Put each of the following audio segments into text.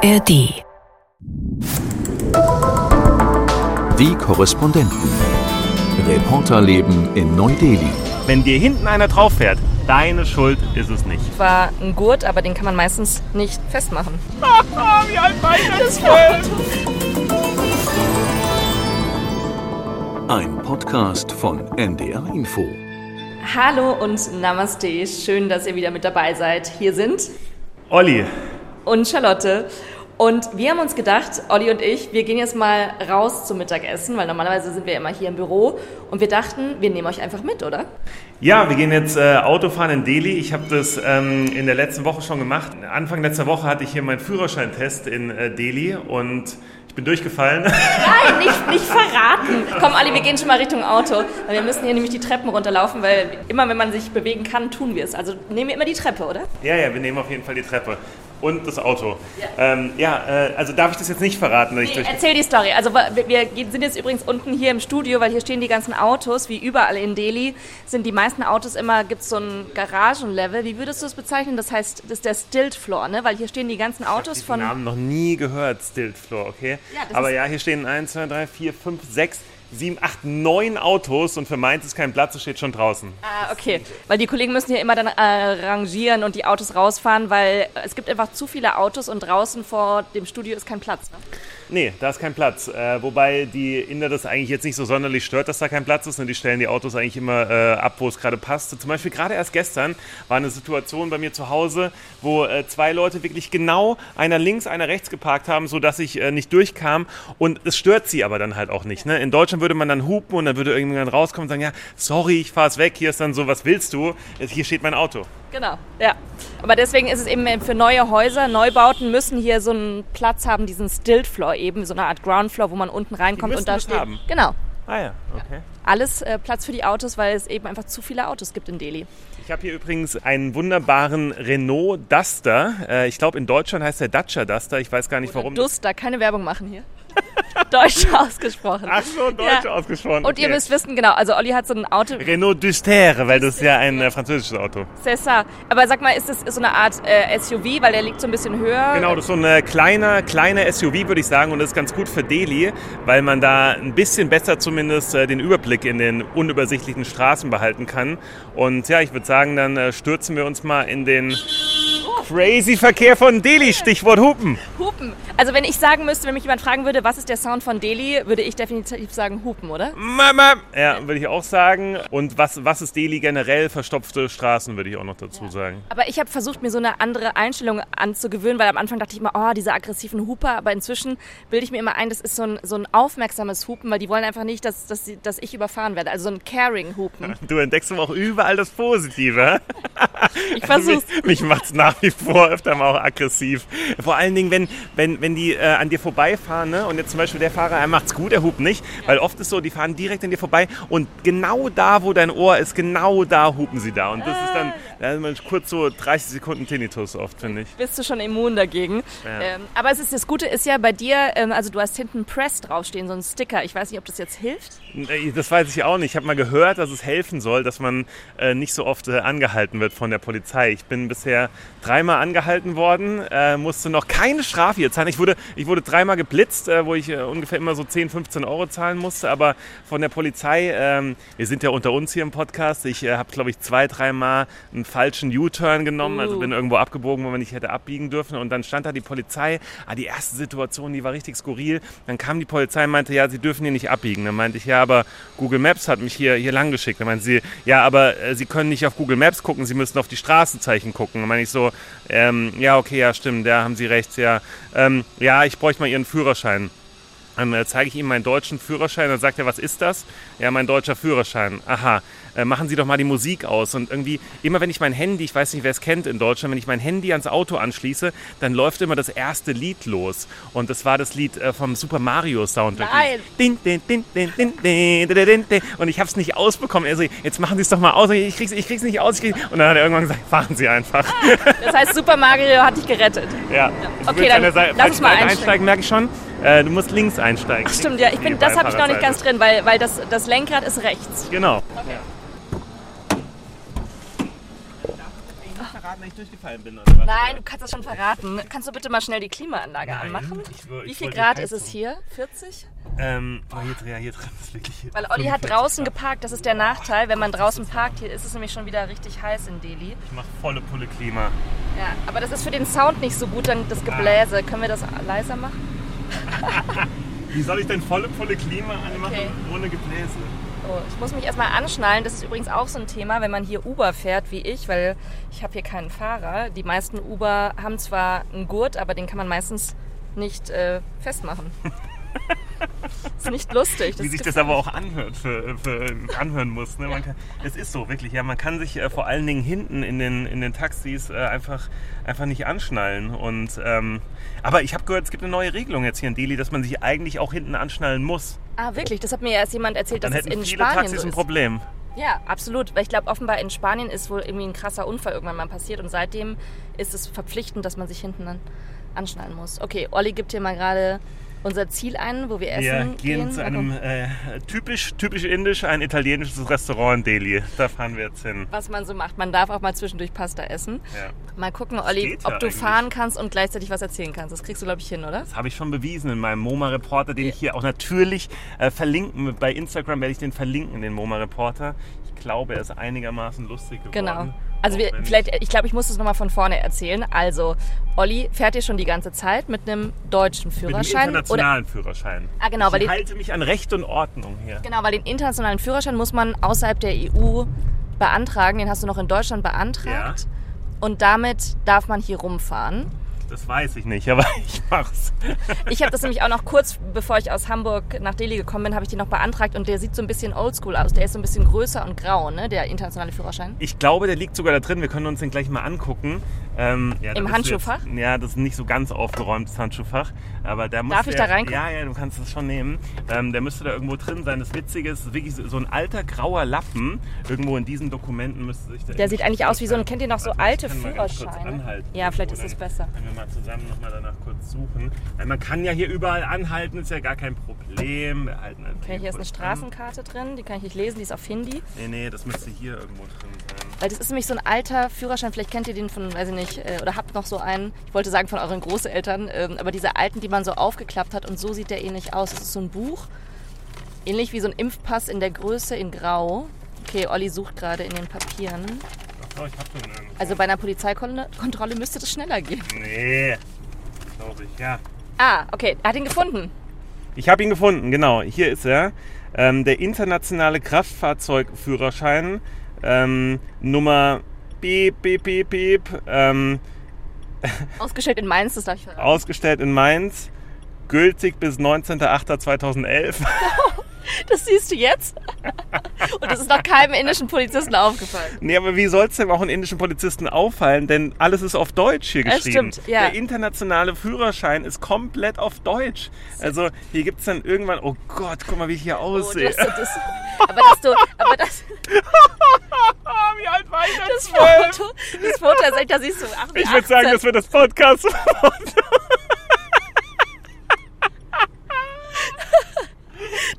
ARD. Die Korrespondenten. Reporterleben in Neu-Delhi. Wenn dir hinten einer drauf fährt, deine Schuld ist es nicht. war ein Gurt, aber den kann man meistens nicht festmachen. Wie alt war ich das Ein Podcast von NDR Info. Hallo und Namaste, schön, dass ihr wieder mit dabei seid. Hier sind Olli, und Charlotte. Und wir haben uns gedacht, Olli und ich, wir gehen jetzt mal raus zum Mittagessen, weil normalerweise sind wir immer hier im Büro. Und wir dachten, wir nehmen euch einfach mit, oder? Ja, wir gehen jetzt äh, Autofahren in Delhi. Ich habe das ähm, in der letzten Woche schon gemacht. Anfang letzter Woche hatte ich hier meinen Führerscheintest in äh, Delhi und ich bin durchgefallen. Nein, nicht, nicht verraten. Komm, Olli, wir gehen schon mal Richtung Auto. Wir müssen hier nämlich die Treppen runterlaufen, weil immer, wenn man sich bewegen kann, tun wir es. Also nehmen wir immer die Treppe, oder? ja, ja, wir nehmen auf jeden Fall die Treppe. Und das Auto. Ja, ähm, ja äh, also darf ich das jetzt nicht verraten, ich durch. Erzähl die Story. Also wir sind jetzt übrigens unten hier im Studio, weil hier stehen die ganzen Autos, wie überall in Delhi sind die meisten Autos immer, gibt es so ein Garagenlevel. Wie würdest du es bezeichnen? Das heißt, das ist der Stilt Floor, ne? Weil hier stehen die ganzen Autos diesen von... Namen noch nie gehört, Stilt Floor, okay? Ja, das Aber ist- ja, hier stehen 1, 2, 3, 4, 5, 6, 7, 8, 9 Autos und für meins ist kein Platz, es steht schon draußen. Ah, okay. Weil die Kollegen müssen hier immer dann äh, rangieren und die Autos rausfahren, weil es gibt einfach zu viele Autos und draußen vor dem Studio ist kein Platz. Ne? Nee, da ist kein Platz. Äh, wobei die Inder das eigentlich jetzt nicht so sonderlich stört, dass da kein Platz ist. Ne? Die stellen die Autos eigentlich immer äh, ab, wo es gerade passt. Zum Beispiel gerade erst gestern war eine Situation bei mir zu Hause, wo äh, zwei Leute wirklich genau einer links, einer rechts geparkt haben, sodass ich äh, nicht durchkam. Und es stört sie aber dann halt auch nicht. Ne? In Deutschland würde man dann hupen und dann würde irgendjemand rauskommen und sagen, ja, sorry, ich fahre es weg. Hier ist dann so, was willst du? Hier steht mein Auto. Genau, ja. Aber deswegen ist es eben für neue Häuser, Neubauten müssen hier so einen Platz haben, diesen Stilt Floor eben, so eine Art Ground Floor, wo man unten reinkommt und da das steht. haben. Genau. Ah ja, okay. Alles äh, Platz für die Autos, weil es eben einfach zu viele Autos gibt in Delhi. Ich habe hier übrigens einen wunderbaren Renault Duster. Äh, ich glaube, in Deutschland heißt der Dacia Duster. Ich weiß gar nicht, warum. Duster, keine Werbung machen hier. Deutsch ausgesprochen. Ach so, Deutsch Ja. ausgesprochen. Und ihr okay. müsst wissen, genau, also Olli hat so ein Auto, Renault Duster, weil das ist ja ein äh, französisches Auto. c'est ça. Aber sag mal, ist das so eine Art äh, SUV, weil der liegt so ein bisschen höher? Genau, das ist so ein kleiner, kleiner SUV, würde ich sagen. Und das ist ganz gut für Delhi, weil man da ein bisschen besser zumindest äh, den Überblick in den unübersichtlichen Straßen behalten kann. Und ja, ich würde sagen, dann äh, stürzen wir uns mal in den crazy Verkehr von Delhi. Stichwort Hupen. Hupen. Also wenn ich sagen müsste, wenn mich jemand fragen würde, was ist der Sound von Delhi, würde ich definitiv sagen Hupen, oder? Mama. Ja, würde ich auch sagen. Und was, was ist Delhi generell? Verstopfte Straßen, würde ich auch noch dazu sagen. Aber ich habe versucht, mir so eine andere Einstellung anzugewöhnen, weil am Anfang dachte ich immer, oh, diese aggressiven Huper. Aber inzwischen bilde ich mir immer ein, das ist so ein, so ein aufmerksames Hupen, weil die wollen einfach nicht, dass, dass, dass ich überfahren werde. Also so ein Caring-Hupen. Du entdeckst aber auch überall das Positive. Ich versuch's. Mich, mich macht es nach wie vor öfter mal auch aggressiv. Vor allen Dingen, wenn, wenn, wenn die äh, an dir vorbeifahren ne? und jetzt zum Beispiel der Fahrer, er macht's gut, er hupt nicht, weil oft ist so, die fahren direkt an dir vorbei und genau da, wo dein Ohr ist, genau da hupen sie da. Und das ist dann da ist man kurz so 30 Sekunden Tinnitus oft, finde ich. Bist du schon immun dagegen. Ja. Ähm, aber es ist, das Gute ist ja bei dir, ähm, also du hast hinten Press draufstehen, so ein Sticker. Ich weiß nicht, ob das jetzt hilft. Das weiß ich auch nicht. Ich habe mal gehört, dass es helfen soll, dass man äh, nicht so oft äh, angehalten wird von der Polizei. Ich bin bisher dreimal angehalten worden, äh, musste noch keine Strafe hier zahlen. Ich wurde, ich wurde dreimal geblitzt, äh, wo ich äh, ungefähr immer so 10, 15 Euro zahlen musste. Aber von der Polizei, ähm, wir sind ja unter uns hier im Podcast, ich äh, habe, glaube ich, zwei, dreimal einen falschen U-Turn genommen. Also Uh. bin irgendwo abgebogen, wo man nicht hätte abbiegen dürfen. Und dann stand da die Polizei. Ah, die erste Situation, die war richtig skurril. Dann kam die Polizei und meinte, ja, sie dürfen hier nicht abbiegen. Dann meinte ich, ja, aber Google Maps hat mich hier, hier lang geschickt. Dann meinte sie, ja, aber äh, Sie können nicht auf Google Maps gucken, Sie müssen auf die Straßenzeichen gucken. Dann meine ich so, ähm, ja, okay, ja, stimmt, da haben Sie recht, ja. Ähm, ja, ich bräuchte mal Ihren Führerschein. Dann äh, zeige ich ihm meinen deutschen Führerschein. Dann sagt er, was ist das? Ja, mein deutscher Führerschein. Aha, äh, machen Sie doch mal die Musik aus. Und irgendwie, immer wenn ich mein Handy, ich weiß nicht, wer es kennt in Deutschland, wenn ich mein Handy ans Auto anschließe, dann läuft immer das erste Lied los. Und das war das Lied äh, vom Super Mario Soundtrack. Nein. Und ich habe es nicht ausbekommen. Also, jetzt machen Sie es doch mal aus. Ich krieg's, ich krieg's nicht aus. Ich krieg's. Und dann hat er irgendwann gesagt, fahren Sie einfach. Das heißt, Super Mario hat dich gerettet. Ja. Okay, dann Seite- lass uns mal Seite einsteigen. merke ich schon. Äh, du musst links einsteigen. Ach stimmt, ja, ich bin, das habe ich noch nicht ganz drin, weil, weil das, das Lenkrad ist rechts. Genau. verraten, dass ich durchgefallen bin? Oder was? Nein, du kannst das schon verraten. Kannst du bitte mal schnell die Klimaanlage Nein, anmachen? ich Wie viel Grad ist es hier? 40? Ähm, oh, hier, drin- ja, hier drin ist wirklich. Weil Olli hat 45 draußen Grad. geparkt, das ist der Nachteil. Wenn man draußen parkt, hier ist es nämlich schon wieder richtig heiß in Delhi. Ich mach volle Pulle Klima. Ja, aber das ist für den Sound nicht so gut, dann das Gebläse. Können wir das leiser machen? Wie soll ich denn volle Pulle Klima anmachen Okay. ohne Gebläse? Oh, ich muss mich erstmal anschnallen. Das ist übrigens auch so ein Thema, wenn man hier Uber fährt wie ich, weil ich habe hier keinen Fahrer. Die meisten Uber haben zwar einen Gurt, aber den kann man meistens nicht äh, festmachen. ist nicht lustig. Wie sich das aber auch anhört, für, für, anhören muss. Ne? Man kann, es ist so, wirklich. Ja, man kann sich äh, vor allen Dingen hinten in den, in den Taxis äh, einfach, einfach nicht anschnallen. Und, ähm, aber ich habe gehört, es gibt eine neue Regelung jetzt hier in Delhi, dass man sich eigentlich auch hinten anschnallen muss. Ah, wirklich? Das hat mir erst jemand erzählt, Dann dass es hätten in viele Spanien Taxis so ein ist. Problem. Ja, absolut. Weil ich glaube, offenbar in Spanien ist wohl irgendwie ein krasser Unfall irgendwann mal passiert und seitdem ist es verpflichtend, dass man sich hinten dann anschnallen muss. Okay, Olli gibt hier mal gerade unser Ziel ein, wo wir essen Wir gehen zu Mal einem äh, typisch, typisch indisch, ein italienisches Restaurant in Delhi. Da fahren wir jetzt hin. was man so macht. Man darf auch mal zwischendurch Pasta essen. Ja. Mal gucken, Olli, geht ja ob du eigentlich. fahren kannst und gleichzeitig was erzählen kannst. Das kriegst du, glaube ich, hin, oder? Das habe ich schon bewiesen in meinem MoMA-Reporter, den ich hier auch natürlich äh, verlinken. Bei Instagram werde ich den verlinken, den MoMA-Reporter. Ich glaube, er ist einigermaßen lustig geworden. Genau. Also wir, vielleicht, ich glaube, ich muss es nochmal von vorne erzählen. Also, Olli fährt hier schon die ganze Zeit mit einem deutschen Mit dem Führerschein. internationalen Führerschein. Ah, genau, weil ich die- halte mich an Recht und Ordnung hier. Genau, weil den internationalen Führerschein muss man außerhalb der EU beantragen. Den hast du noch in Deutschland beantragt. Und damit darf man hier rumfahren. Das weiß ich nicht, aber ich mach's. Ich habe das nämlich auch noch kurz, bevor ich aus Hamburg nach Delhi gekommen bin, habe ich den noch beantragt und der sieht so ein bisschen oldschool aus. Der ist so ein bisschen größer und grau, ne? Der internationale Führerschein. Ich glaube, der liegt sogar da drin. Wir können uns den gleich mal angucken. Ähm, ja, da Im Handschuhfach? Jetzt, ja, das ist nicht so ganz aufgeräumtes Handschuhfach. Aber der muss Darf ich der, da reingucken? Ja, ja, du kannst es schon nehmen. Ähm, der müsste da irgendwo drin sein. Das Witzige ist, wirklich so ein alter grauer Lappen. Irgendwo in diesen Dokumenten müsste sich der. Der sieht eigentlich aus wie so ein, kennt ihr noch so Warte, alte ich Führerscheine? Ja, vielleicht ist es besser. Können wir mal zusammen nochmal danach kurz suchen. Weil man kann ja hier überall anhalten, ist ja gar kein Problem. Wir halten Okay, hier ist eine kurz an. Straßenkarte drin, die kann ich nicht lesen, die ist auf Hindi. Nee, nee, das müsste hier irgendwo drin sein. Weil das ist nämlich so ein alter Führerschein, vielleicht kennt ihr den von, weiß ich nicht, äh, oder habt noch so einen, ich wollte sagen von euren Großeltern, ähm, aber diese alten, die man so aufgeklappt hat und so sieht der ähnlich aus. Das ist so ein Buch, ähnlich wie so ein Impfpass in der Größe in Grau. Okay, Olli sucht gerade in den Papieren. Ach so, ich hab den irgendwo. Also bei einer Polizeikontrolle müsste das schneller gehen. Nee, glaube ich, ja. Ah, okay, er hat ihn gefunden. Ich habe ihn gefunden, genau. Hier ist er. Ähm, der internationale Kraftfahrzeugführerschein ähm, Nummer Piep, Piep, Piep, Piep, ähm, Ausgestellt in Mainz, das darf ich verraten. ausgestellt in Mainz, gültig bis 19.08.2011. Das siehst du jetzt? Und das ist noch keinem indischen Polizisten aufgefallen. nee, aber wie soll es denn auch einen indischen Polizisten auffallen? Denn alles ist auf Deutsch hier Das geschrieben. stimmt, ja. Der internationale Führerschein ist komplett auf Deutsch. Also hier gibt es dann irgendwann, oh Gott, guck mal, wie ich hier Oh, aussehe. das, das, aber dass du, aber das, wie alt war ich da? das Foto, das Foto, da siehst du, ach, Ich würde sagen, 18. das wird das Podcast.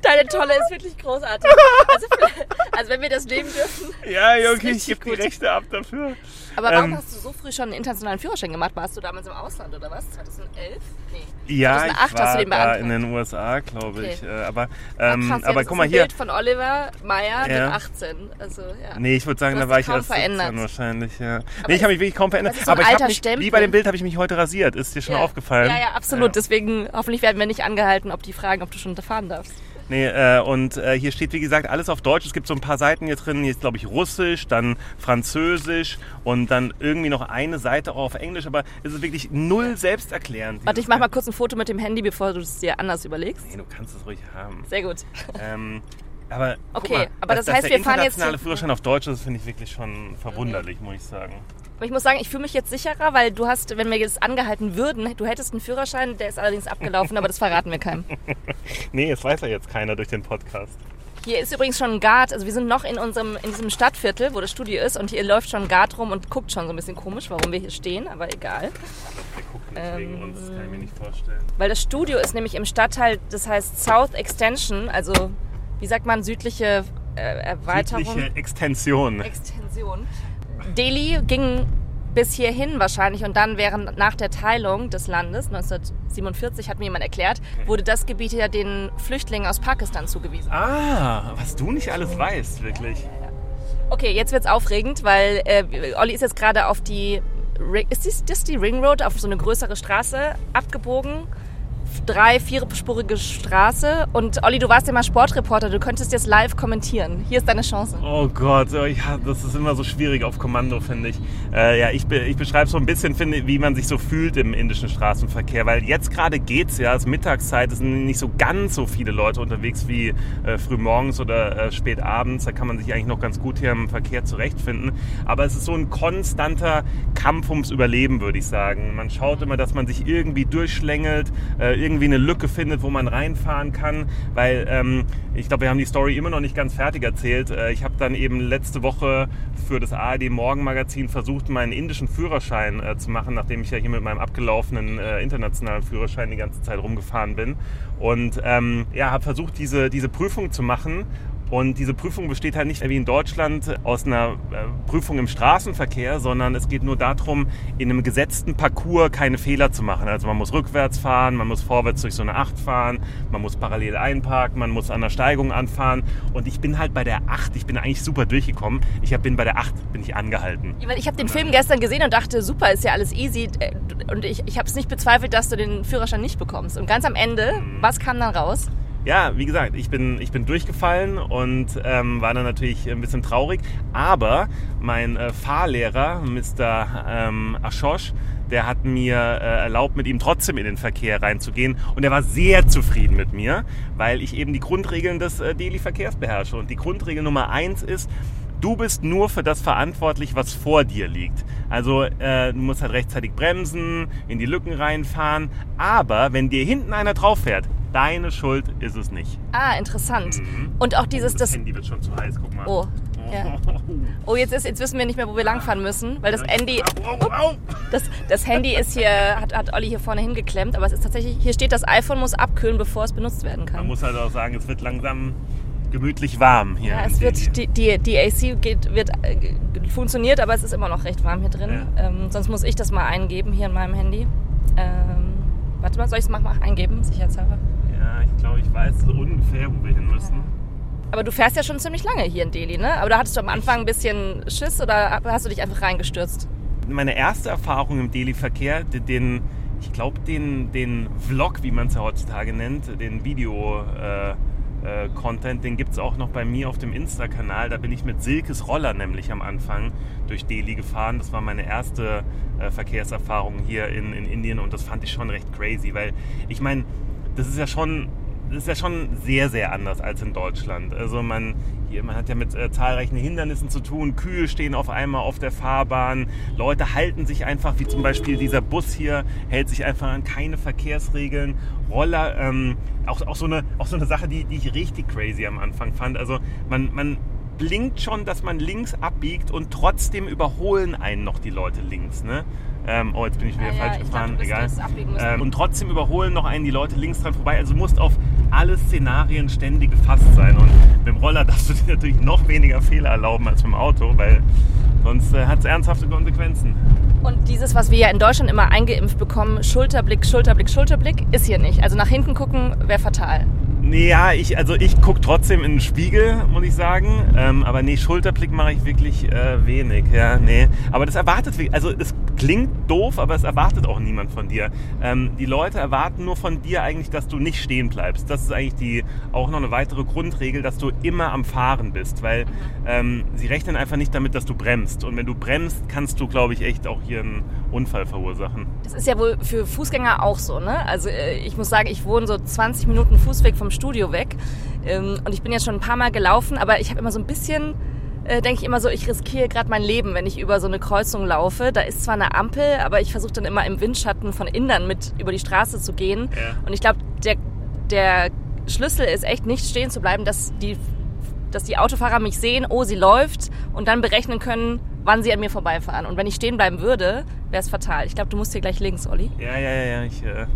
Deine Tolle ist wirklich großartig. Also, also wenn wir das nehmen dürfen. ja, okay, ich gebe die. Rechte ab dafür. Aber warum Ähm. hast du so früh schon einen internationalen Führerschein gemacht? Warst du damals im Ausland oder was? 2011? Nee. Ja, 2008 ich hast war du den beantragt. in den USA, glaube ich. Okay. Äh, Aber, Ah, ähm, krass, ja, aber das guck ist mal ein hier. Bild von Oliver Meyer Ja. mit 18. Also, ja. Nee, ich würde sagen, da hast war ich erst 17 verändert. wahrscheinlich, ja. Aber nee, ich habe mich wirklich kaum verändert. so aber ich habe mich, wie bei dem Bild habe ich mich heute rasiert. Ist dir schon Ja. aufgefallen? Ja, ja, absolut. Ja. Deswegen, hoffentlich werden wir nicht angehalten, ob die fragen, ob du schon fahren darfst. Nee, äh, und äh, hier steht, wie gesagt, alles auf Deutsch. Es gibt so ein paar Seiten hier drin. Hier ist, glaube ich, Russisch, dann Französisch und dann irgendwie noch eine Seite auch auf Englisch. Aber es ist wirklich null selbsterklärend. Warte, ich mach mal kurz ein Foto mit dem Handy, bevor du es dir anders überlegst. Nee, du kannst es ruhig haben. Sehr gut. Ähm, aber Okay, mal, aber dass, das heißt, der wir fahren jetzt internationale hier- Führerschein auf Deutsch ist, finde ich wirklich schon verwunderlich, muss ich sagen. Aber ich muss sagen, ich fühle mich jetzt sicherer, weil du hast, wenn wir jetzt angehalten würden, du hättest einen Führerschein, der ist allerdings abgelaufen, aber das verraten wir keinem. Nee, es weiß ja jetzt keiner durch den Podcast. Hier ist übrigens schon ein Guard, also wir sind noch in unserem, in diesem Stadtviertel, wo das Studio ist und hier läuft schon ein Guard rum und guckt schon so ein bisschen komisch, warum wir hier stehen, aber egal. Wir gucken nicht Ähm, wegen uns, das kann ich mir nicht vorstellen. Weil das Studio ist nämlich im Stadtteil, das heißt South Extension, also wie sagt man, südliche äh, Erweiterung. Südliche Extension. Extension. Delhi ging bis hierhin wahrscheinlich und dann während nach der Teilung des Landes 1947 hat mir jemand erklärt, wurde das Gebiet ja den Flüchtlingen aus Pakistan zugewiesen. Ah, was du nicht alles weißt, wirklich. Okay, jetzt wird's aufregend, weil äh, Olli ist jetzt gerade auf die ist dies, das die Ring Road auf so eine größere Straße abgebogen. Drei, vierspurige Straße. Und Olli, du warst ja mal Sportreporter, du könntest jetzt live kommentieren. Hier ist deine Chance. Oh Gott, oh, ja, das ist immer so schwierig auf Kommando, finde ich. Äh, ja, ich, be ich beschreibe so ein bisschen, finde, wie man sich so fühlt im indischen Straßenverkehr, weil jetzt gerade geht's ja, es ist Mittagszeit, es sind nicht so ganz so viele Leute unterwegs wie äh, frühmorgens oder äh, spät abends. Da kann man sich eigentlich noch ganz gut hier im Verkehr zurechtfinden. Aber es ist so ein konstanter Kampf ums Überleben, würde ich sagen. Man schaut immer, dass man sich irgendwie durchschlängelt, äh, irgendwie eine Lücke findet, wo man reinfahren kann, weil ähm, ich glaube, wir haben die Story immer noch nicht ganz fertig erzählt. Äh, ich habe dann eben letzte Woche für das ARD Morgenmagazin versucht, meinen indischen Führerschein äh, zu machen, nachdem ich ja hier mit meinem abgelaufenen äh, internationalen Führerschein die ganze Zeit rumgefahren bin. Und ähm, ja, habe versucht, diese, diese Prüfung zu machen. Und diese Prüfung besteht halt nicht wie in Deutschland aus einer äh, Prüfung im Straßenverkehr, sondern es geht nur darum, in einem gesetzten Parcours keine Fehler zu machen. Also man muss rückwärts fahren, man muss vorwärts durch so eine Acht fahren, man muss parallel einparken, man muss an der Steigung anfahren. Und ich bin halt bei der Acht, ich bin eigentlich super durchgekommen. Ich bin bei der Acht, bin ich angehalten. Ich habe den Film gestern gesehen und dachte, super, ist ja alles easy. Äh, Und ich, ich habe es nicht bezweifelt, dass du den Führerschein nicht bekommst. Und ganz am Ende, was kam dann raus? Ja, wie gesagt, ich bin, ich bin durchgefallen und ähm, war dann natürlich ein bisschen traurig. Aber mein äh, Fahrlehrer, Mr. Ähm, Ashosh, der hat mir äh, erlaubt, mit ihm trotzdem in den Verkehr reinzugehen. Und er war sehr zufrieden mit mir, weil ich eben die Grundregeln des äh, Delhi-Verkehrs beherrsche. Und die Grundregel Nummer eins ist, Du bist nur für das verantwortlich, was vor dir liegt. Also äh, du musst halt rechtzeitig bremsen, in die Lücken reinfahren. Aber wenn dir hinten einer drauf fährt, deine Schuld ist es nicht. Ah, interessant. Und auch dieses, das das. Handy wird schon zu heiß, guck mal. Oh, ja. Oh, jetzt, ist, jetzt wissen wir nicht mehr, wo wir langfahren müssen, weil das Handy, das, das Handy ist hier, hat, hat Olli hier vorne hingeklemmt, aber es ist tatsächlich, hier steht, das iPhone muss abkühlen, bevor es benutzt werden Man kann. muss halt auch sagen, es wird langsam gemütlich warm hier. Ja, es wird, die, die, die AC geht, wird, äh, funktioniert, aber es ist immer noch recht warm hier drin. Ähm, sonst muss ich das mal eingeben hier in meinem Handy. Ähm, warte mal, soll ich es mal mal eingeben, sicherheitshalber? Ja, ich glaube, ich weiß so ungefähr, wo wir hin müssen. Aber du fährst ja schon ziemlich lange hier in Delhi, ne? Aber da hattest du am Anfang ein bisschen Schiss oder hast du dich einfach reingestürzt? Meine erste Erfahrung im Delhi-Verkehr, den- den, ich glaube, den, den Vlog, wie man es ja heutzutage nennt, den Video. Äh, äh, Content, den gibt es auch noch bei mir auf dem Insta-Kanal. Da bin ich mit Silkes Roller nämlich am Anfang durch Delhi gefahren. Das war meine erste äh, Verkehrserfahrung hier in, in Indien und das fand ich schon recht crazy, weil ich meine, das ist ja schon das ist ja schon sehr, sehr anders als in Deutschland. Also man, hier, man hat ja mit äh, zahlreichen Hindernissen zu tun. Kühe stehen auf einmal auf der Fahrbahn. Leute halten sich einfach, wie zum Beispiel dieser Bus hier, hält sich einfach an keine Verkehrsregeln. Roller, ähm, auch, auch, so eine, auch so eine Sache, die, die ich richtig crazy am Anfang fand. Also man, man blinkt schon, dass man links abbiegt und trotzdem überholen einen noch die Leute links. Ne? Ähm, oh, jetzt bin ich wieder Ah, ja, falsch ich gefahren. dachte, Egal. Ähm, und trotzdem überholen noch einen die Leute links dran vorbei. Also du musst auf alle Szenarien ständig gefasst sein. Und mit dem Roller darfst du dir natürlich noch weniger Fehler erlauben als mit dem Auto, weil sonst äh, hat es ernsthafte Konsequenzen. Und dieses, was wir ja in Deutschland immer eingeimpft bekommen, Schulterblick, Schulterblick, Schulterblick, ist hier nicht. Also nach hinten gucken wäre fatal. Nee, ja, ich, also ich gucke trotzdem in den Spiegel, muss ich sagen. Ähm, aber nee, Schulterblick mache ich wirklich äh, wenig. Ja, nee. Aber das erwartet, also es klingt doof, aber es erwartet auch niemand von dir. Ähm, die Leute erwarten nur von dir eigentlich, dass du nicht stehen bleibst. Das ist eigentlich die, auch noch eine weitere Grundregel, dass du immer am Fahren bist. Weil ähm, sie rechnen einfach nicht damit, dass du bremst. Und wenn du bremst, kannst du, glaube ich, echt auch hier einen Unfall verursachen. Das ist ja wohl für Fußgänger auch so, ne? Also äh, ich muss sagen, ich wohne so 20 Minuten Fußweg vom Studio weg. Ähm, Und ich bin jetzt schon ein paar Mal gelaufen, aber ich habe immer so ein bisschen, äh, denke ich immer so, ich riskiere gerade mein Leben, wenn ich über so eine Kreuzung laufe. Da ist zwar eine Ampel, aber ich versuche dann immer im Windschatten von Indern mit über die Straße zu gehen. Ja. Und ich glaube, der, der Schlüssel ist echt nicht stehen zu bleiben, dass die, dass die Autofahrer mich sehen, oh, sie läuft und dann berechnen können, wann sie an mir vorbeifahren. Und wenn ich stehen bleiben würde, wäre es fatal. Ich glaube, du musst hier gleich links, Olli. Ja, ja, ja. Ich, äh,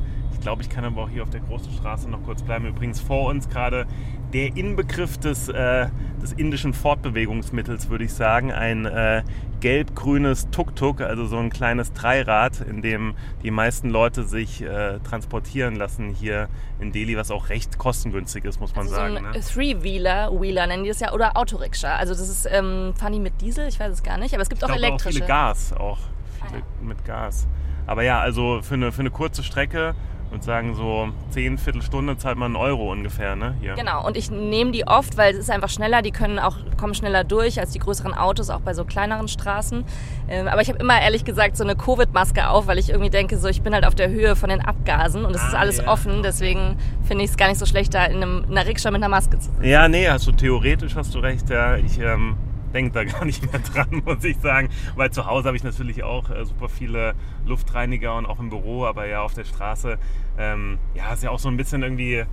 glaube, ich kann aber auch hier auf der großen Straße noch kurz bleiben. Übrigens vor uns gerade der Inbegriff des, äh, des indischen Fortbewegungsmittels, würde ich sagen. Ein äh, gelb-grünes Tuk-Tuk, also so ein kleines Dreirad, in dem die meisten Leute sich äh, transportieren lassen hier in Delhi, was auch recht kostengünstig ist, muss man Also sagen. so ein ne? Three-Wheeler, Wheeler nennen die das ja, oder Autorikscha. Also das ist, ähm, die mit Diesel? Ich weiß es gar nicht, aber es gibt Ich auch glaube auch elektrische. viele Gas, auch Ah, viele mit Gas. Aber ja, also für eine, für eine kurze Strecke, würde sagen so 10 Viertelstunde zahlt man einen Euro ungefähr, ne? Hier. Genau, und ich nehme die oft, weil es ist einfach schneller, die können auch, kommen schneller durch als die größeren Autos, auch bei so kleineren Straßen. Ähm, aber ich habe immer ehrlich gesagt so eine Covid-Maske auf, weil ich irgendwie denke, so ich bin halt auf der Höhe von den Abgasen und es ist Ah, alles ja. offen, deswegen finde ich es gar nicht so schlecht, da in, einem, in einer Rikscha mit einer Maske zu sitzen. Ja, nee, also theoretisch hast du recht, ja. Ich ähm, denke da gar nicht mehr dran, muss ich sagen. Weil zu Hause habe ich natürlich auch äh, super viele Luftreiniger und auch im Büro, aber ja auf der Straße, ähm, ja, ist ja auch so ein bisschen irgendwie.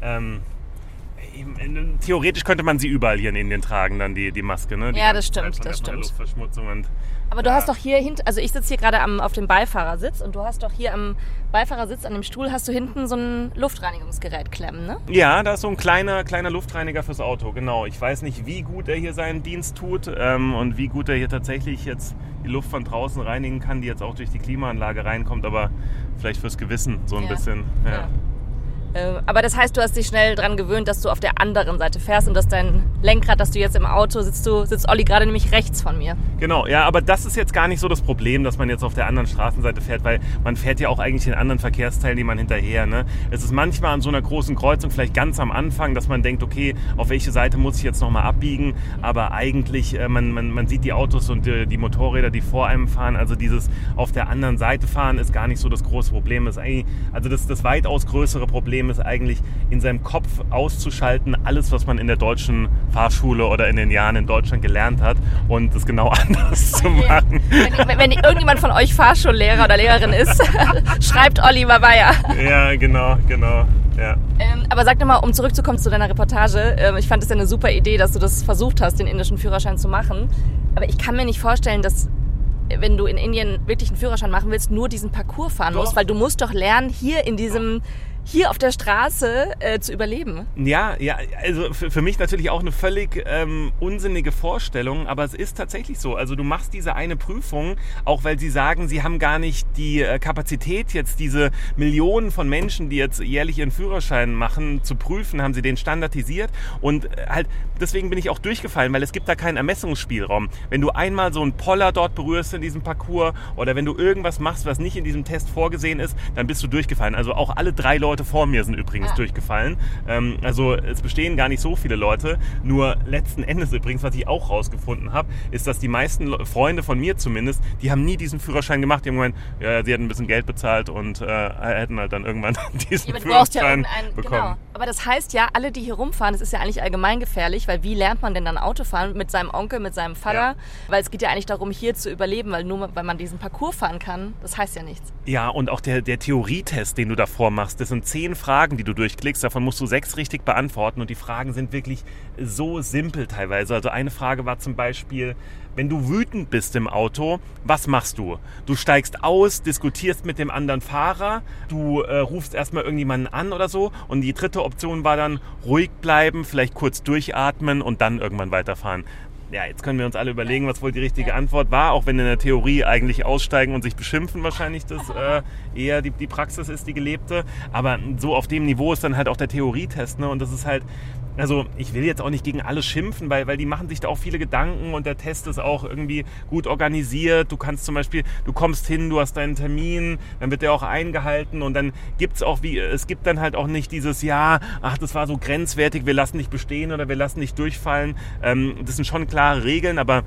Ähm, Theoretisch könnte man sie überall hier in Indien tragen, dann die, die Maske, ne? Die Ja, das stimmt, das stimmt. Luftverschmutzung und Aber du Ja. hast doch hier hinten, also ich sitze hier gerade am, auf dem Beifahrersitz und du hast doch hier am Beifahrersitz an dem Stuhl hast du hinten so ein Luftreinigungsgerät klemmen, ne? Ja, da ist so ein kleiner, kleiner Luftreiniger fürs Auto, genau. Ich weiß nicht, wie gut er hier seinen Dienst tut ähm, und wie gut er hier tatsächlich jetzt die Luft von draußen reinigen kann, die jetzt auch durch die Klimaanlage reinkommt, aber vielleicht fürs Gewissen so ein Ja. bisschen. Ja. Ähm, aber das heißt, du hast dich schnell dran gewöhnt, dass du auf der anderen Seite fährst und dass dein Lenkrad, dass du jetzt im Auto sitzt, du sitzt Olli gerade nämlich rechts von mir. Genau, ja, aber das ist jetzt gar nicht so das Problem, dass man jetzt auf der anderen Straßenseite fährt, weil man fährt ja auch eigentlich den anderen Verkehrsteilnehmern hinterher. Ne? Es ist manchmal an so einer großen Kreuzung vielleicht ganz am Anfang, dass man denkt, okay, auf welche Seite muss ich jetzt nochmal abbiegen, aber eigentlich, äh, man, man, man sieht die Autos und die, die Motorräder, die vor einem fahren, also dieses auf der anderen Seite fahren ist gar nicht so das große Problem. Das ist eigentlich, also das, das weitaus größere Problem ist eigentlich in seinem Kopf auszuschalten, alles, was man in der deutschen Fahrschule oder in den Jahren in Deutschland gelernt hat und das genau anders zu machen. Wenn, wenn, wenn irgendjemand von euch Fahrschullehrer oder Lehrerin ist, schreibt Olli Mabaya. Ja, genau, genau. Ja. Ähm, aber sag doch mal, um zurückzukommen zu deiner Reportage, ähm, ich fand es ja eine super Idee, dass du das versucht hast, den indischen Führerschein zu machen. Aber ich kann mir nicht vorstellen, dass wenn du in Indien wirklich einen Führerschein machen willst, nur diesen Parcours fahren Doch. musst, weil du musst doch lernen, hier in diesem, hier auf der Straße äh, zu überleben. Ja, ja, also für, für mich natürlich auch eine völlig ähm, unsinnige Vorstellung, aber es ist tatsächlich so. Also du machst diese eine Prüfung, auch weil sie sagen, sie haben gar nicht die äh, Kapazität, jetzt diese Millionen von Menschen, die jetzt jährlich ihren Führerschein machen, zu prüfen, haben sie den standardisiert und äh, halt deswegen bin ich auch durchgefallen, weil es gibt da keinen Ermessungsspielraum. Wenn du einmal so einen Poller dort berührst in diesem Parcours oder wenn du irgendwas machst, was nicht in diesem Test vorgesehen ist, dann bist du durchgefallen. Also auch alle drei Leute vor mir sind übrigens Ah. durchgefallen. Ähm, also es bestehen gar nicht so viele Leute. Nur letzten Endes übrigens, was ich auch rausgefunden habe, ist, dass die meisten Le- Freunde von mir zumindest, die haben nie diesen Führerschein gemacht. Die haben gemeint, ja, sie hätten ein bisschen Geld bezahlt und äh, hätten halt dann irgendwann diesen du brauchst ja Führerschein irgendeinen, bekommen. genau. Aber das heißt ja, alle, die hier rumfahren, das ist ja eigentlich allgemein gefährlich, weil wie lernt man denn dann Autofahren mit seinem Onkel, mit seinem Vater? Ja. Weil es geht ja eigentlich darum, hier zu überleben, weil nur weil man diesen Parcours fahren kann, das heißt ja nichts. Ja, und auch der, der Theorietest, den du davor machst, das sind zehn Fragen, die du durchklickst. Davon musst du sechs richtig beantworten. Und die Fragen sind wirklich so simpel teilweise. Also eine Frage war zum Beispiel, wenn du wütend bist im Auto, was machst du? Du steigst aus, diskutierst mit dem anderen Fahrer, du äh, rufst erstmal irgendjemanden an oder so. Und die dritte Option war dann ruhig bleiben, vielleicht kurz durchatmen und dann irgendwann weiterfahren. Ja, jetzt können wir uns alle überlegen, was wohl die richtige Antwort war, auch wenn in der Theorie eigentlich aussteigen und sich beschimpfen wahrscheinlich das äh, eher die, die Praxis ist, die gelebte. Aber so auf dem Niveau ist dann halt auch der Theorietest. Ne? Und das ist halt, also ich will jetzt auch nicht gegen alles schimpfen, weil, weil die machen sich da auch viele Gedanken und der Test ist auch irgendwie gut organisiert. Du kannst zum Beispiel, du kommst hin, du hast deinen Termin, dann wird der auch eingehalten und dann gibt's auch wie, es gibt dann halt auch nicht dieses, ja, ach, das war so grenzwertig, wir lassen dich bestehen oder wir lassen dich durchfallen. Ähm, das sind schon klare Regeln, aber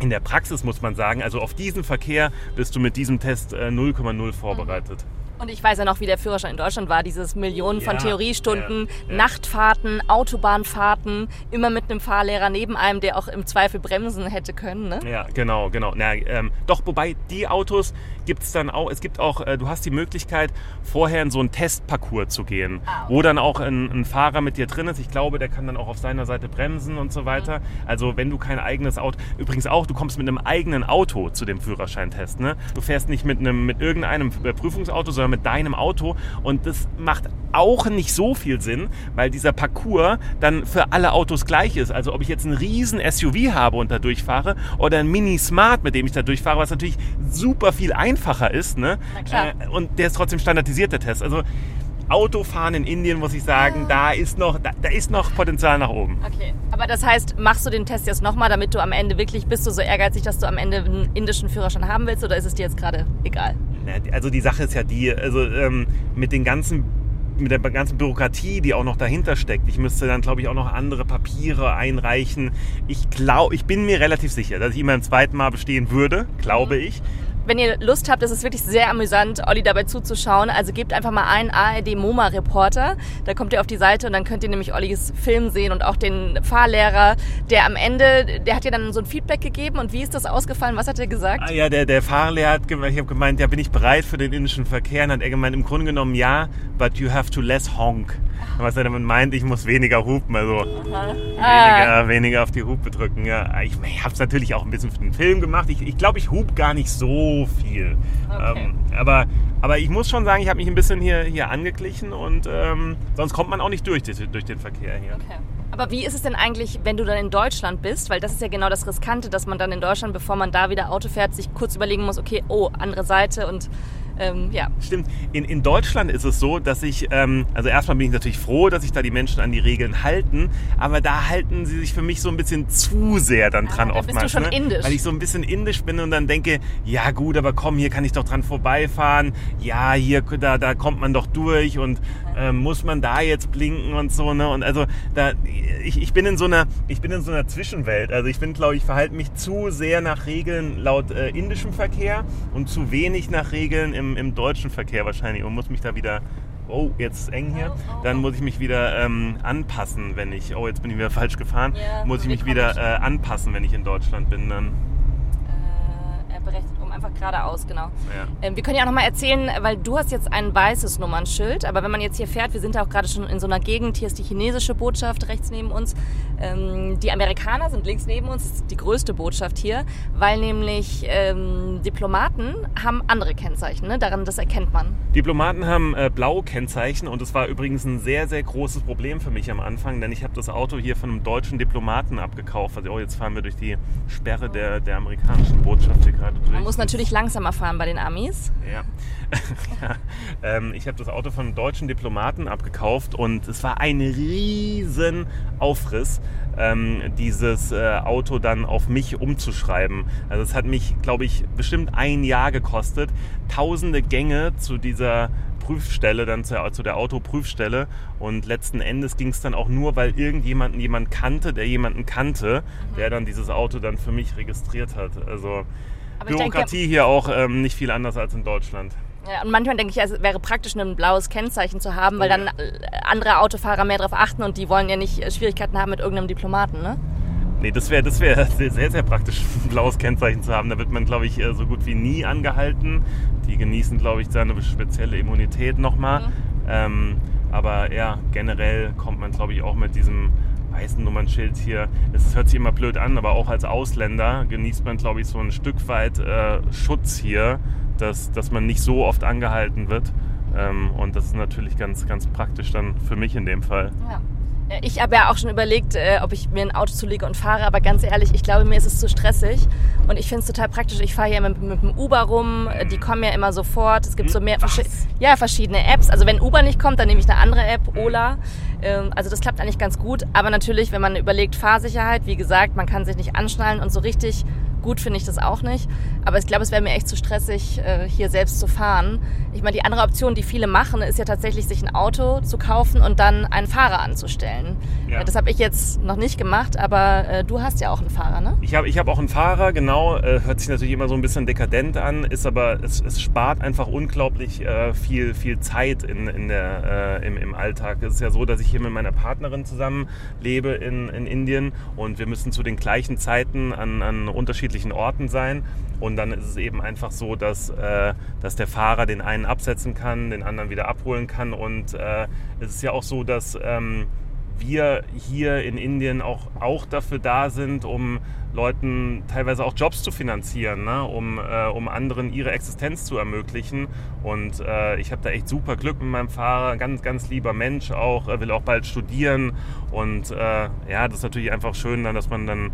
in der Praxis muss man sagen, also auf diesen Verkehr bist du mit diesem Test äh, 0,0 vorbereitet. Und ich weiß ja noch, wie der Führerschein in Deutschland war, dieses Millionen von Ja, Theoriestunden, ja, ja. Nachtfahrten, Autobahnfahrten, immer mit einem Fahrlehrer neben einem, der auch im Zweifel bremsen hätte können. Ne? Ja, genau, genau. Na, ähm, doch, wobei die Autos, gibt's dann auch, es gibt auch, äh, du hast die Möglichkeit, vorher in so einen Testparcours zu gehen, wo dann auch ein, ein Fahrer mit dir drin ist. Ich glaube, der kann dann auch auf seiner Seite bremsen und so weiter. Also wenn du kein eigenes Auto, übrigens auch, du kommst mit einem eigenen Auto zu dem Führerscheintest. Ne? Du fährst nicht mit einem, mit irgendeinem äh, Prüfungsauto, sondern mit deinem Auto. Und das macht auch nicht so viel Sinn, weil dieser Parcours dann für alle Autos gleich ist. Also ob ich jetzt einen riesen SUV habe und da durchfahre oder ein Mini Smart, mit dem ich da durchfahre, was natürlich super viel einfacher ist. Ne? Äh, und der ist trotzdem standardisiert, der Test. Also Autofahren in Indien, muss ich sagen, da ist noch, da, da ist noch Potenzial nach oben. Okay. Aber das heißt, machst du den Test jetzt nochmal, damit du am Ende wirklich, bist du so ehrgeizig, dass du am Ende einen indischen Führerschein haben willst oder ist es dir jetzt gerade egal? Also die Sache ist ja die, also ähm, mit den ganzen mit der ganzen Bürokratie, die auch noch dahinter steckt. Ich müsste dann, glaube ich, auch noch andere Papiere einreichen. Ich glaube, ich bin mir relativ sicher, dass ich ihn beim zweiten Mal bestehen würde, glaube ich. Wenn ihr Lust habt, ist es wirklich sehr amüsant, Olli dabei zuzuschauen. Also gebt einfach mal ein ARD MoMA Reporter. Da kommt ihr auf die Seite und dann könnt ihr nämlich Ollis Film sehen und auch den Fahrlehrer, der am Ende, der hat ja dann so ein Feedback gegeben. Und wie ist das ausgefallen? Was hat er gesagt? Ah, ja, der, der Fahrlehrer hat gemeint, ich habe gemeint, ja, bin ich bereit für den indischen Verkehr? Und hat er gemeint, im Grunde genommen ja, but you have to less honk. Was er damit meint, ich muss weniger hupen, also Ah. weniger, weniger auf die Hupe drücken. Ja, ich, ich habe es natürlich auch ein bisschen für den Film gemacht. Ich glaube, ich, glaub, ich hub gar nicht so viel. Okay. Ähm, aber, aber ich muss schon sagen, ich habe mich ein bisschen hier, hier angeglichen und ähm, sonst kommt man auch nicht durch, durch, durch den Verkehr hier. Okay. Aber wie ist es denn eigentlich, wenn du dann in Deutschland bist? Weil das ist ja genau das Riskante, dass man dann in Deutschland, bevor man da wieder Auto fährt, sich kurz überlegen muss, okay, oh, andere Seite und ähm, ja. Stimmt. In, in Deutschland ist es so, dass ich, ähm, also erstmal bin ich natürlich froh, dass sich da die Menschen an die Regeln halten, aber da halten sie sich für mich so ein bisschen zu sehr dann dran Ah, da bist oftmals. du schon ne? indisch. Weil ich so ein bisschen indisch bin und dann denke, ja gut, aber komm, hier kann ich doch dran vorbeifahren. Ja, hier, da, da kommt man doch durch und ähm, muss man da jetzt blinken und so, ne? Und also da, ich, ich bin in so einer, ich bin in so einer Zwischenwelt. Also ich bin, glaube ich, verhalte mich zu sehr nach Regeln laut äh, indischem Verkehr und zu wenig nach Regeln im, im deutschen Verkehr wahrscheinlich und muss mich da wieder Oh, jetzt ist eng hier. Dann muss ich mich wieder ähm, anpassen, wenn ich. Oh, jetzt bin ich wieder falsch gefahren. Ja, muss ich mich wieder äh, anpassen, wenn ich in Deutschland bin. Dann. Äh, er berechnet einfach geradeaus, genau. Ja. Ähm, wir können ja auch nochmal erzählen, weil du hast jetzt ein weißes Nummernschild, aber wenn man jetzt hier fährt, wir sind ja auch gerade schon in so einer Gegend, hier ist die chinesische Botschaft rechts neben uns, ähm, die Amerikaner sind links neben uns, das ist die größte Botschaft hier, weil nämlich ähm, Diplomaten haben andere Kennzeichen, ne? daran das erkennt man. Diplomaten haben äh, blaue Kennzeichen und es war übrigens ein sehr, sehr großes Problem für mich am Anfang, denn ich habe das Auto hier von einem deutschen Diplomaten abgekauft. Also, oh, jetzt fahren wir durch die Sperre der, der amerikanischen Botschaft hier gerade durch. Man muss natürlich langsamer fahren bei den Amis. Ja. ja. Ähm, ich habe das Auto von einem deutschen Diplomaten abgekauft und es war ein riesen Aufriss, ähm, dieses äh, Auto dann auf mich umzuschreiben. Also es hat mich, glaube ich, bestimmt ein Jahr gekostet. Tausende Gänge zu dieser Prüfstelle, dann zu, zu der Autoprüfstelle und letzten Endes ging es dann auch nur, weil irgendjemanden jemand kannte, der jemanden kannte, der dann dieses Auto dann für mich registriert hat. Also Ich denke, Bürokratie hier auch ähm, nicht viel anders als in Deutschland. Ja, und manchmal denke ich, es wäre praktisch, ein blaues Kennzeichen zu haben, weil dann äh, andere Autofahrer mehr darauf achten und die wollen ja nicht äh, Schwierigkeiten haben mit irgendeinem Diplomaten, ne? Nee, das wäre das wär sehr, sehr, sehr praktisch, ein blaues Kennzeichen zu haben. Da wird man, glaube ich, äh, so gut wie nie angehalten. Die genießen, glaube ich, da eine spezielle Immunität nochmal. Mhm. Ähm, aber ja, generell kommt man, glaube ich, auch mit diesem weißen Nummernschild hier. Es hört sich immer blöd an, aber auch als Ausländer genießt man, glaube ich, so ein Stück weit äh, Schutz hier, dass, dass man nicht so oft angehalten wird. Ähm, und das ist natürlich ganz, ganz praktisch dann für mich in dem Fall. Ja. Ja, Ich habe ja auch schon überlegt, äh, ob ich mir ein Auto zulege und fahre, aber ganz ehrlich, ich glaube, mir ist es zu stressig und ich finde es total praktisch. Ich fahre hier mit, mit dem Uber rum, äh, die kommen ja immer sofort. Es gibt so mehr ja, verschiedene Apps. Also wenn Uber nicht kommt, dann nehme ich eine andere App, Ola. Ähm, Also das klappt eigentlich ganz gut. Aber natürlich, wenn man überlegt, Fahrsicherheit, wie gesagt, man kann sich nicht anschnallen und so richtig gut finde ich das auch nicht. Aber ich glaube, es wäre mir echt zu stressig, äh, hier selbst zu fahren. Ich meine, die andere Option, die viele machen, ist ja tatsächlich, sich ein Auto zu kaufen und dann einen Fahrer anzustellen. Ja. Äh, Das habe ich jetzt noch nicht gemacht, aber äh, du hast ja auch einen Fahrer, ne? Ich habe ich hab auch einen Fahrer, genau. Hört sich natürlich immer so ein bisschen dekadent an, ist aber, es, es spart einfach unglaublich viel, viel Zeit in, in der, im, im Alltag. Es ist ja so, dass ich hier mit meiner Partnerin zusammen lebe in, in Indien und wir müssen zu den gleichen Zeiten an, an unterschiedlichen unterschiedlichen Orten sein. Und dann ist es eben einfach so, dass, äh, dass der Fahrer den einen absetzen kann, den anderen wieder abholen kann. Und äh, es ist ja auch so, dass ähm, wir hier in Indien auch, auch dafür da sind, um Leuten teilweise auch Jobs zu finanzieren, ne? um, äh, um anderen ihre Existenz zu ermöglichen. Und äh, ich habe da echt super Glück mit meinem Fahrer, ganz, ganz lieber Mensch auch, will auch bald studieren. Und äh, ja, das ist natürlich einfach schön, dann, dass man dann,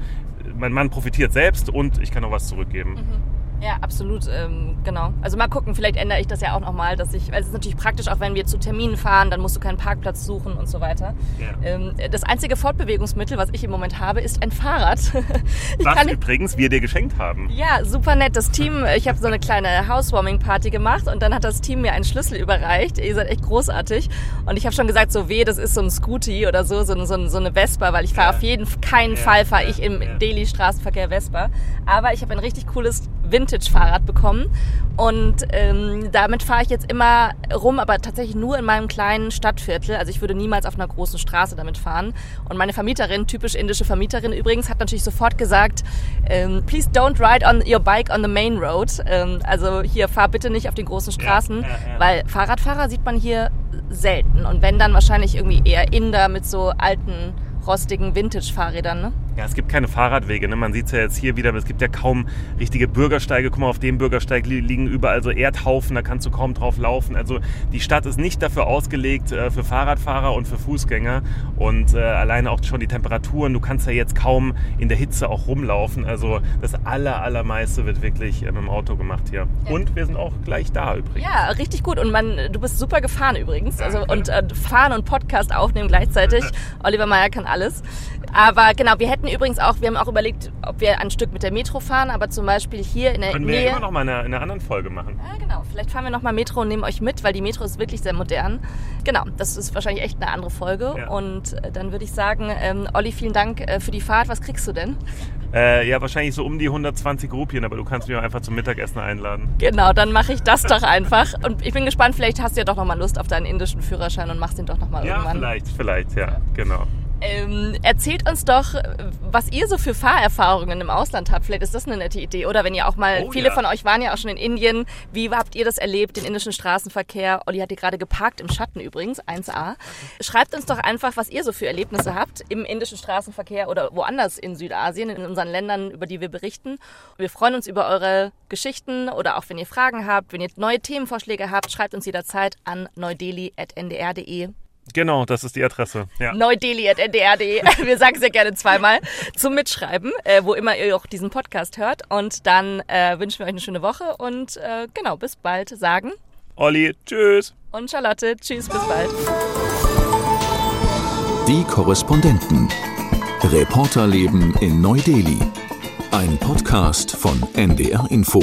mein Mann profitiert selbst und ich kann auch was zurückgeben. Mhm. Ja, absolut, ähm, genau. Also mal gucken, vielleicht ändere ich das ja auch nochmal, dass ich, weil es ist natürlich praktisch, auch wenn wir zu Terminen fahren, dann musst du keinen Parkplatz suchen und so weiter. Ja. Ähm, das einzige Fortbewegungsmittel, was ich im Moment habe, ist ein Fahrrad. ich Was übrigens wir dir geschenkt haben. ja, super nett. Das Team, ich habe so eine kleine Housewarming-Party gemacht und dann hat das Team mir einen Schlüssel überreicht. Ihr seid echt großartig. Und ich habe schon gesagt, so weh, das ist so ein Scooty oder so, so, so, so eine Vespa, weil ich fahre Ja. auf jeden keinen Ja, Fall fahre ich im ja. Delhi-Straßenverkehr Vespa. Aber ich habe ein richtig cooles Vintage-Fahrrad bekommen und ähm, damit fahre ich jetzt immer rum, aber tatsächlich nur in meinem kleinen Stadtviertel. Also ich würde niemals auf einer großen Straße damit fahren. Und meine Vermieterin, typisch indische Vermieterin übrigens, hat natürlich sofort gesagt, ähm, please don't ride on your bike on the main road. Ähm, also hier fahr bitte nicht auf den großen Straßen, ja, ja. weil Fahrradfahrer sieht man hier selten. Und wenn dann wahrscheinlich irgendwie eher Inder mit so alten, rostigen Vintage-Fahrrädern. Ne? Ja, es gibt keine Fahrradwege. Ne? Man sieht es ja jetzt hier wieder, aber es gibt ja kaum richtige Bürgersteige. Guck mal, auf dem Bürgersteig li liegen überall so Erdhaufen, da kannst du kaum drauf laufen. Also die Stadt ist nicht dafür ausgelegt äh, für Fahrradfahrer und für Fußgänger. Und äh, alleine auch schon die Temperaturen, du kannst ja jetzt kaum in der Hitze auch rumlaufen. Also das aller, allermeiste wird wirklich äh, mit dem Auto gemacht hier. Und wir sind auch gleich da übrigens. Ja, richtig gut. Und man, du bist super gefahren übrigens. Also und äh, fahren und Podcast aufnehmen gleichzeitig. Oliver Meyer kann alles. Aber genau, wir hätten übrigens auch, wir haben auch überlegt, ob wir ein Stück mit der Metro fahren, aber zum Beispiel hier in der Können wir ja Nähe. immer noch mal in einer, in einer anderen Folge machen. Ja, genau. Vielleicht fahren wir nochmal Metro und nehmen euch mit, weil die Metro ist wirklich sehr modern. Genau, das ist wahrscheinlich echt eine andere Folge. Ja. Und äh, dann würde ich sagen, ähm, Olli, vielen Dank äh, für die Fahrt. Was kriegst du denn? Äh, ja, wahrscheinlich so um die 120 Rupien, aber du kannst mich auch einfach zum Mittagessen einladen. Genau, dann mache ich das doch einfach. Und ich bin gespannt, vielleicht hast du ja doch nochmal Lust auf deinen indischen Führerschein und machst den doch nochmal Ja, irgendwann. vielleicht, vielleicht, ja, genau. Ähm, erzählt uns doch, was ihr so für Fahrerfahrungen im Ausland habt. Vielleicht ist das eine nette Idee. Oder wenn ihr auch mal, Oh, viele ja. von euch waren ja auch schon in Indien. Wie habt ihr das erlebt, den indischen Straßenverkehr? Olli hat hier gerade geparkt, im Schatten übrigens, 1a. Schreibt uns doch einfach, was ihr so für Erlebnisse habt im indischen Straßenverkehr oder woanders in Südasien, in unseren Ländern, über die wir berichten. Wir freuen uns über eure Geschichten oder auch wenn ihr Fragen habt, wenn ihr neue Themenvorschläge habt, schreibt uns jederzeit an neudeli.ndr.de. Genau, das ist die Adresse. Ja. neudeli.ndr.de. Wir sagen es ja gerne zweimal zum Mitschreiben, äh, wo immer ihr auch diesen Podcast hört. Und dann äh, wünschen wir euch eine schöne Woche und äh, genau, bis bald sagen. Olli, tschüss. Und Charlotte, tschüss, bis bald. Die Korrespondenten. Reporterleben in Neu-Delhi. Ein Podcast von NDR Info.